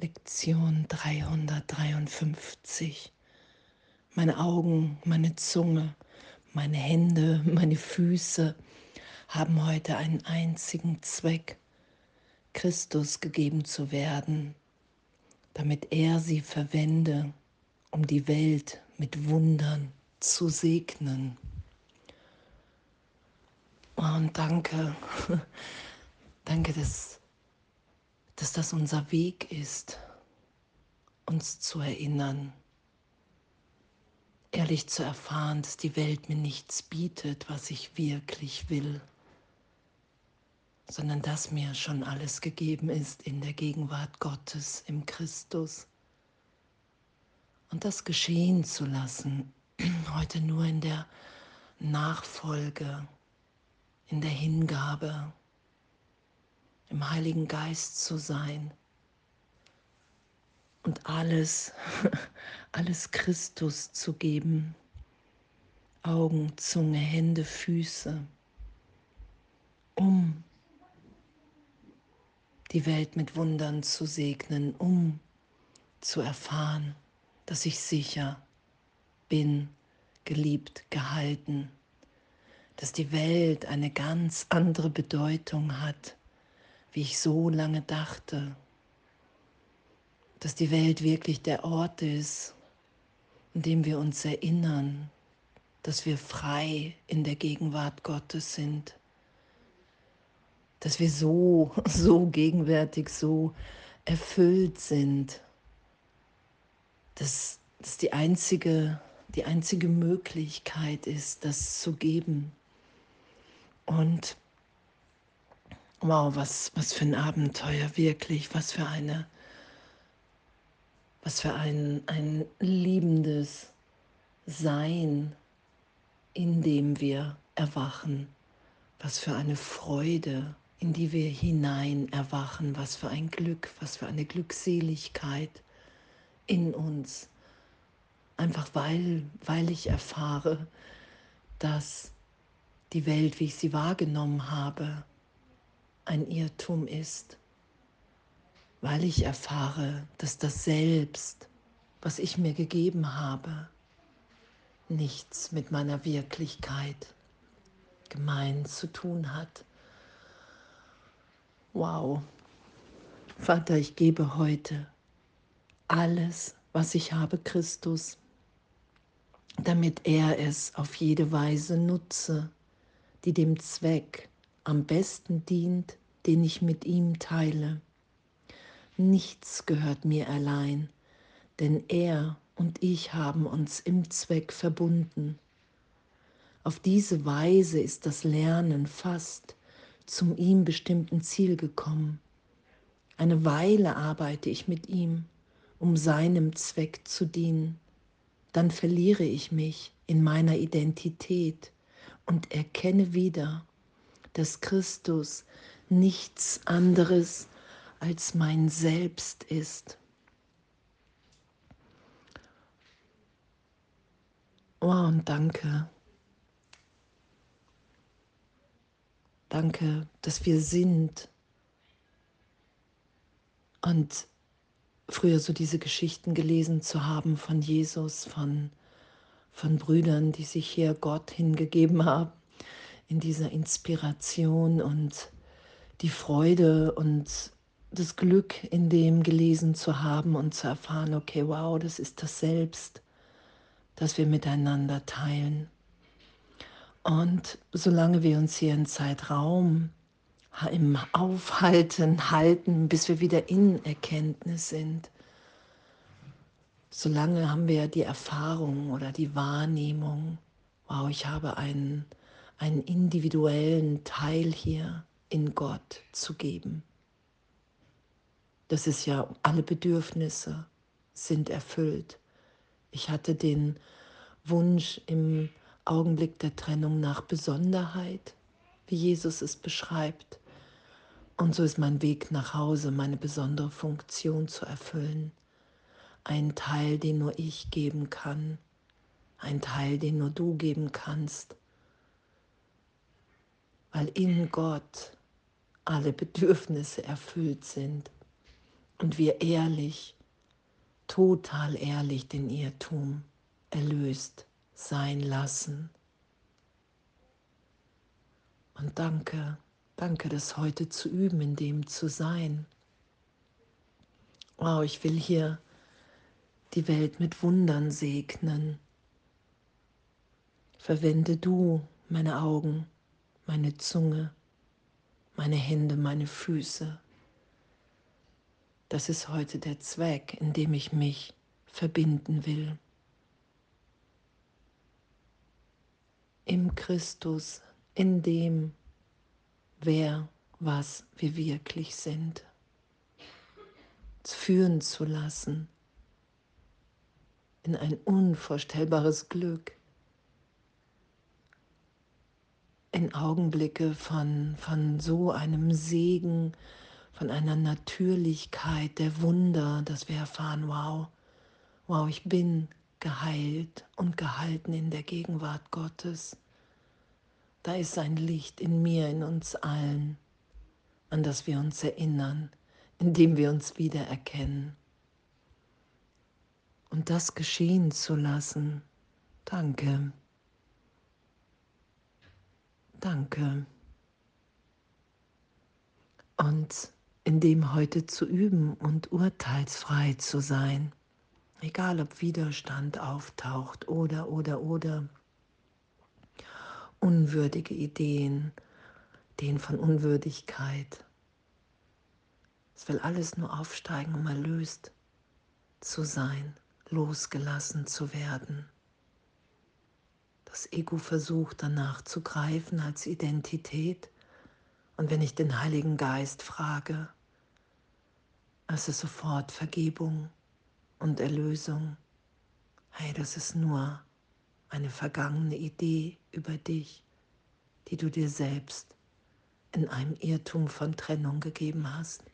Lektion 353. Meine Augen, meine Zunge, meine Hände, meine Füße haben heute einen einzigen Zweck, Christus gegeben zu werden, damit er sie verwende, um die Welt mit Wundern zu segnen. Und danke, danke, dass dass das unser Weg ist, uns zu erinnern, ehrlich zu erfahren, dass die Welt mir nichts bietet, was ich wirklich will, sondern dass mir schon alles gegeben ist in der Gegenwart Gottes im Christus. Und das geschehen zu lassen, heute nur in der Nachfolge, in der Hingabe, im Heiligen Geist zu sein und alles, alles Christus zu geben. Augen, Zunge, Hände, Füße, um die Welt mit Wundern zu segnen, um zu erfahren, dass ich sicher bin, geliebt, gehalten, dass die Welt eine ganz andere Bedeutung hat wie ich so lange dachte, dass die Welt wirklich der Ort ist, in dem wir uns erinnern, dass wir frei in der Gegenwart Gottes sind, dass wir so, so gegenwärtig, so erfüllt sind, dass das die einzige, die einzige Möglichkeit ist, das zu geben. Und Wow, was, was für ein Abenteuer, wirklich, was für eine, was für ein, ein liebendes Sein, in dem wir erwachen, was für eine Freude, in die wir hinein erwachen, was für ein Glück, was für eine Glückseligkeit in uns. Einfach weil, weil ich erfahre, dass die Welt, wie ich sie wahrgenommen habe, ein Irrtum ist, weil ich erfahre, dass das Selbst, was ich mir gegeben habe, nichts mit meiner Wirklichkeit gemein zu tun hat. Wow. Vater, ich gebe heute alles, was ich habe, Christus, damit er es auf jede Weise nutze, die dem Zweck am besten dient, den ich mit ihm teile. Nichts gehört mir allein, denn er und ich haben uns im Zweck verbunden. Auf diese Weise ist das Lernen fast zum ihm bestimmten Ziel gekommen. Eine Weile arbeite ich mit ihm, um seinem Zweck zu dienen. Dann verliere ich mich in meiner Identität und erkenne wieder, dass Christus nichts anderes als mein Selbst ist. Oh, und danke. Danke, dass wir sind. Und früher so diese Geschichten gelesen zu haben von Jesus, von, von Brüdern, die sich hier Gott hingegeben haben in dieser Inspiration und die Freude und das Glück in dem gelesen zu haben und zu erfahren, okay, wow, das ist das Selbst, das wir miteinander teilen. Und solange wir uns hier im Zeitraum im Aufhalten halten, bis wir wieder in Erkenntnis sind, solange haben wir die Erfahrung oder die Wahrnehmung, wow, ich habe einen einen individuellen Teil hier in Gott zu geben. Das ist ja, alle Bedürfnisse sind erfüllt. Ich hatte den Wunsch im Augenblick der Trennung nach Besonderheit, wie Jesus es beschreibt. Und so ist mein Weg nach Hause, meine besondere Funktion zu erfüllen. Ein Teil, den nur ich geben kann. Ein Teil, den nur du geben kannst weil in Gott alle Bedürfnisse erfüllt sind. und wir ehrlich, total ehrlich den Irrtum erlöst sein lassen. Und danke, danke, das heute zu üben, in dem zu sein. Wow, ich will hier die Welt mit Wundern segnen. Verwende du meine Augen, meine Zunge, meine Hände, meine Füße. Das ist heute der Zweck, in dem ich mich verbinden will. Im Christus, in dem, wer, was wir wirklich sind. Führen zu lassen in ein unvorstellbares Glück, in Augenblicke von, von so einem Segen, von einer Natürlichkeit der Wunder, dass wir erfahren, wow, wow, ich bin geheilt und gehalten in der Gegenwart Gottes. Da ist ein Licht in mir, in uns allen, an das wir uns erinnern, indem wir uns wiedererkennen. Und das geschehen zu lassen, danke. Danke. Und in dem heute zu üben und urteilsfrei zu sein, egal ob Widerstand auftaucht oder, oder, oder unwürdige Ideen, Ideen von Unwürdigkeit. Es will alles nur aufsteigen, um erlöst zu sein, losgelassen zu werden. Das Ego versucht danach zu greifen als Identität. Und wenn ich den Heiligen Geist frage, es ist sofort Vergebung und Erlösung. Hey, das ist nur eine vergangene Idee über dich, die du dir selbst in einem Irrtum von Trennung gegeben hast.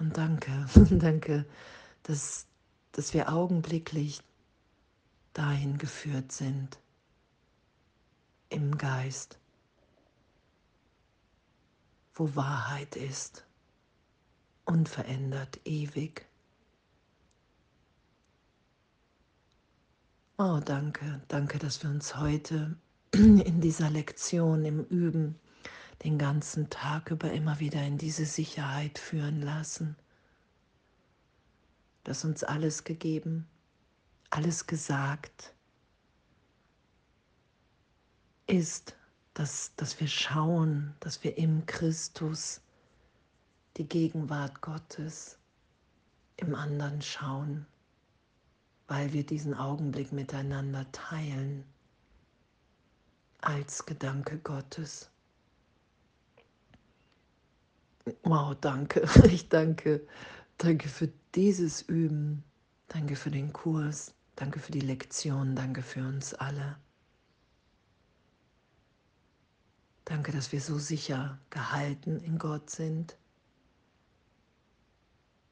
Und danke, danke, dass, dass wir augenblicklich dahin geführt sind, im Geist, wo Wahrheit ist, unverändert, ewig. Oh, danke, danke, dass wir uns heute in dieser Lektion, im Üben, den ganzen Tag über immer wieder in diese Sicherheit führen lassen, dass uns alles gegeben alles gesagt ist, dass, dass wir schauen, dass wir im Christus die Gegenwart Gottes im anderen schauen, weil wir diesen Augenblick miteinander teilen als Gedanke Gottes. Wow, danke. Ich danke. Danke für dieses Üben. Danke für den Kurs. Danke für die Lektion, danke für uns alle. Danke, dass wir so sicher gehalten in Gott sind,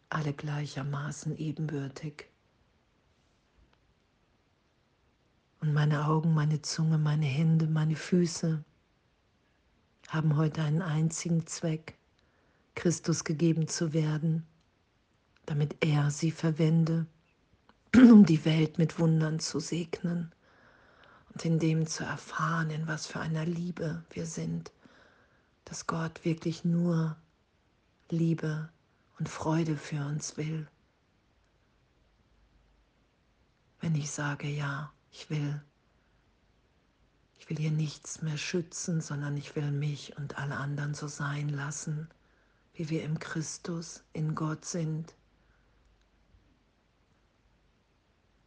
alle gleichermaßen ebenbürtig. Und meine Augen, meine Zunge, meine Hände, meine Füße haben heute einen einzigen Zweck, Christus gegeben zu werden, damit er sie verwende um die Welt mit Wundern zu segnen und in dem zu erfahren, in was für einer Liebe wir sind, dass Gott wirklich nur Liebe und Freude für uns will. Wenn ich sage, ja, ich will, ich will hier nichts mehr schützen, sondern ich will mich und alle anderen so sein lassen, wie wir im Christus, in Gott sind